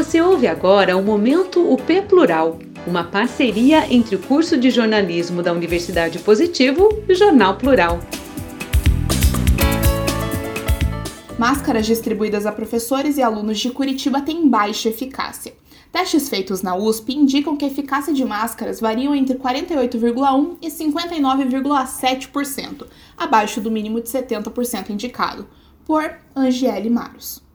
Você ouve agora o Momento UP Plural, uma parceria entre o curso de jornalismo da Universidade Positivo e o Jornal Plural. Máscaras distribuídas a professores e alunos de Curitiba têm baixa eficácia. Testes feitos na USP indicam que a eficácia de máscaras variam entre 48,1% e 59,7%, abaixo do mínimo de 70% indicado, por Angele Maros.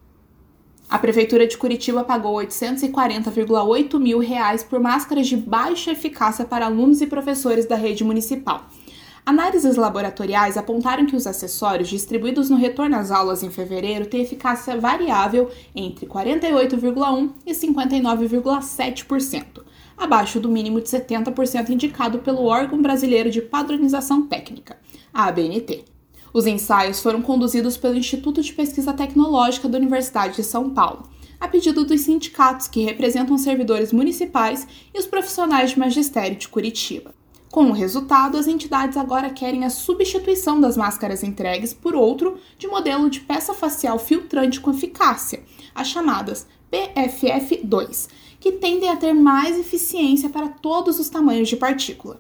A Prefeitura de Curitiba pagou 840,8 mil reais por máscaras de baixa eficácia para alunos e professores da rede municipal. Análises laboratoriais apontaram que os acessórios distribuídos no retorno às aulas em fevereiro têm eficácia variável entre 48,1% e 59,7%, abaixo do mínimo de 70% indicado pelo órgão brasileiro de padronização técnica, a ABNT. Os ensaios foram conduzidos pelo Instituto de Pesquisa Tecnológica da Universidade de São Paulo, a pedido dos sindicatos que representam servidores municipais e os profissionais de magistério de Curitiba. Com o resultado, as entidades agora querem a substituição das máscaras entregues por outro de modelo de peça facial filtrante com eficácia, as chamadas PFF2, que tendem a ter mais eficiência para todos os tamanhos de partícula.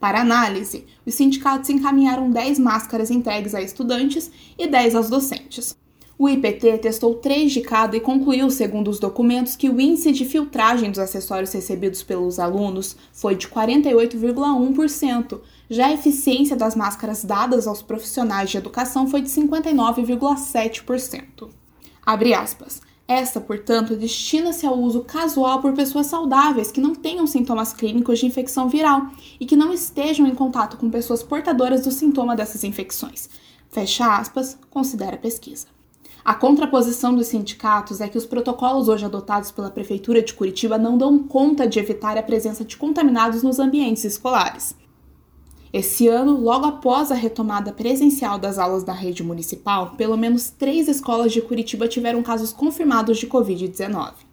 Para análise, os sindicatos encaminharam 10 máscaras entregues a estudantes e 10 aos docentes. O IPT testou três de cada e concluiu, segundo os documentos, que o índice de filtragem dos acessórios recebidos pelos alunos foi de 48,1%. Já a eficiência das máscaras dadas aos profissionais de educação foi de 59,7%. Abre aspas. Esta, portanto, destina-se ao uso casual por pessoas saudáveis que não tenham sintomas clínicos de infecção viral e que não estejam em contato com pessoas portadoras do sintoma dessas infecções. Fecha aspas, considera a pesquisa. A contraposição dos sindicatos é que os protocolos hoje adotados pela Prefeitura de Curitiba não dão conta de evitar a presença de contaminados nos ambientes escolares. Esse ano, logo após a retomada presencial das aulas da rede municipal, pelo menos três escolas de Curitiba tiveram casos confirmados de Covid-19.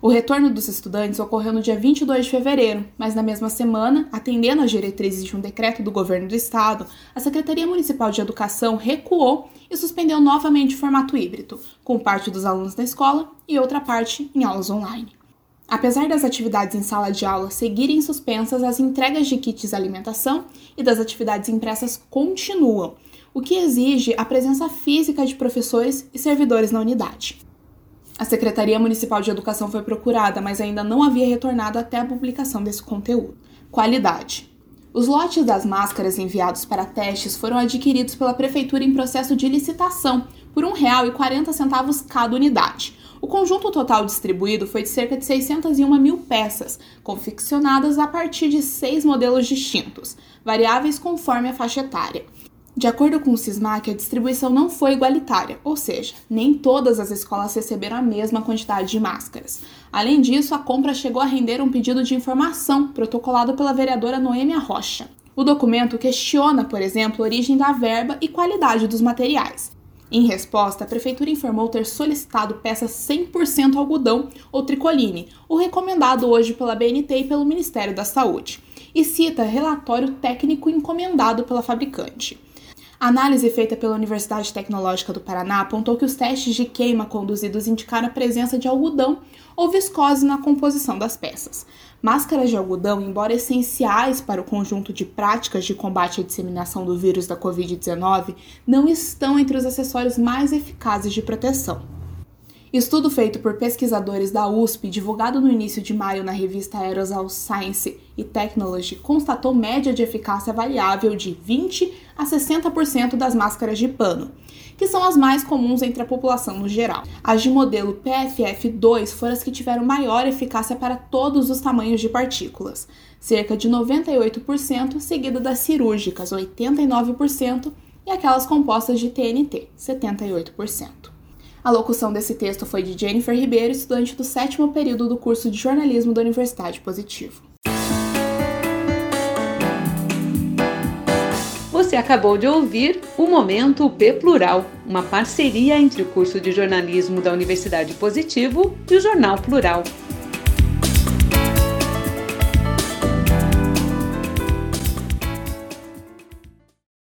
O retorno dos estudantes ocorreu no dia 22 de fevereiro, mas na mesma semana, atendendo às diretrizes de um decreto do governo do estado, a Secretaria Municipal de Educação recuou e suspendeu novamente o formato híbrido, com parte dos alunos na escola e outra parte em aulas online. Apesar das atividades em sala de aula seguirem suspensas, as entregas de kits alimentação e das atividades impressas continuam, o que exige a presença física de professores e servidores na unidade. A Secretaria Municipal de Educação foi procurada, mas ainda não havia retornado até a publicação desse conteúdo. Qualidade. Os lotes das máscaras enviados para testes foram adquiridos pela Prefeitura em processo de licitação por R$ 1,40 cada unidade. O conjunto total distribuído foi de cerca de 601 mil peças, confeccionadas a partir de seis modelos distintos, variáveis conforme a faixa etária. De acordo com o SISMAC, a distribuição não foi igualitária, ou seja, nem todas as escolas receberam a mesma quantidade de máscaras. Além disso, a compra chegou a render um pedido de informação protocolado pela vereadora Noêmia Rocha. O documento questiona, por exemplo, a origem da verba e qualidade dos materiais. Em resposta, a prefeitura informou ter solicitado peças 100% algodão ou tricoline, o recomendado hoje pela BNT e pelo Ministério da Saúde, e cita relatório técnico encomendado pela fabricante. A análise feita pela Universidade Tecnológica do Paraná apontou que os testes de queima conduzidos indicaram a presença de algodão ou viscose na composição das peças. Máscaras de algodão, embora essenciais para o conjunto de práticas de combate à disseminação do vírus da Covid-19, não estão entre os acessórios mais eficazes de proteção. Estudo feito por pesquisadores da USP, divulgado no início de maio na revista Aerosol Science e Technology, constatou média de eficácia variável de 20 a 60% das máscaras de pano, que são as mais comuns entre a população no geral. As de modelo PFF2 foram as que tiveram maior eficácia para todos os tamanhos de partículas, cerca de 98%, seguida das cirúrgicas, 89%, e aquelas compostas de TNT, 78%. A locução desse texto foi de Jennifer Ribeiro, estudante do sétimo período do curso de jornalismo da Universidade Positivo. Você acabou de ouvir o Momento P Plural, uma parceria entre o curso de jornalismo da Universidade Positivo e o Jornal Plural.